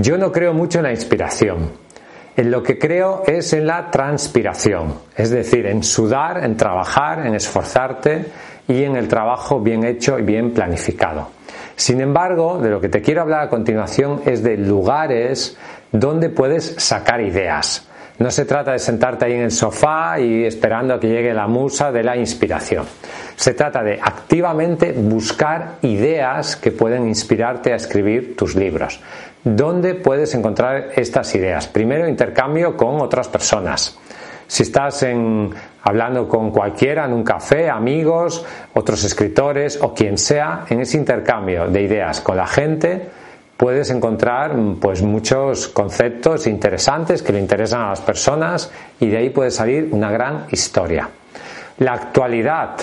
Yo no creo mucho en la inspiración. En lo que creo es en la transpiración, es decir, en sudar, en trabajar, en esforzarte y en el trabajo bien hecho y bien planificado. Sin embargo, de lo que te quiero hablar a continuación es de lugares donde puedes sacar ideas. No se trata de sentarte ahí en el sofá y esperando a que llegue la musa de la inspiración. Se trata de activamente buscar ideas que pueden inspirarte a escribir tus libros. ¿Dónde puedes encontrar estas ideas? Primero, intercambio con otras personas. Si estás hablando con cualquiera en un café, amigos, otros escritores o quien sea, en ese intercambio de ideas con la gente, puedes encontrar pues muchos conceptos interesantes que le interesan a las personas y de ahí puede salir una gran historia. La actualidad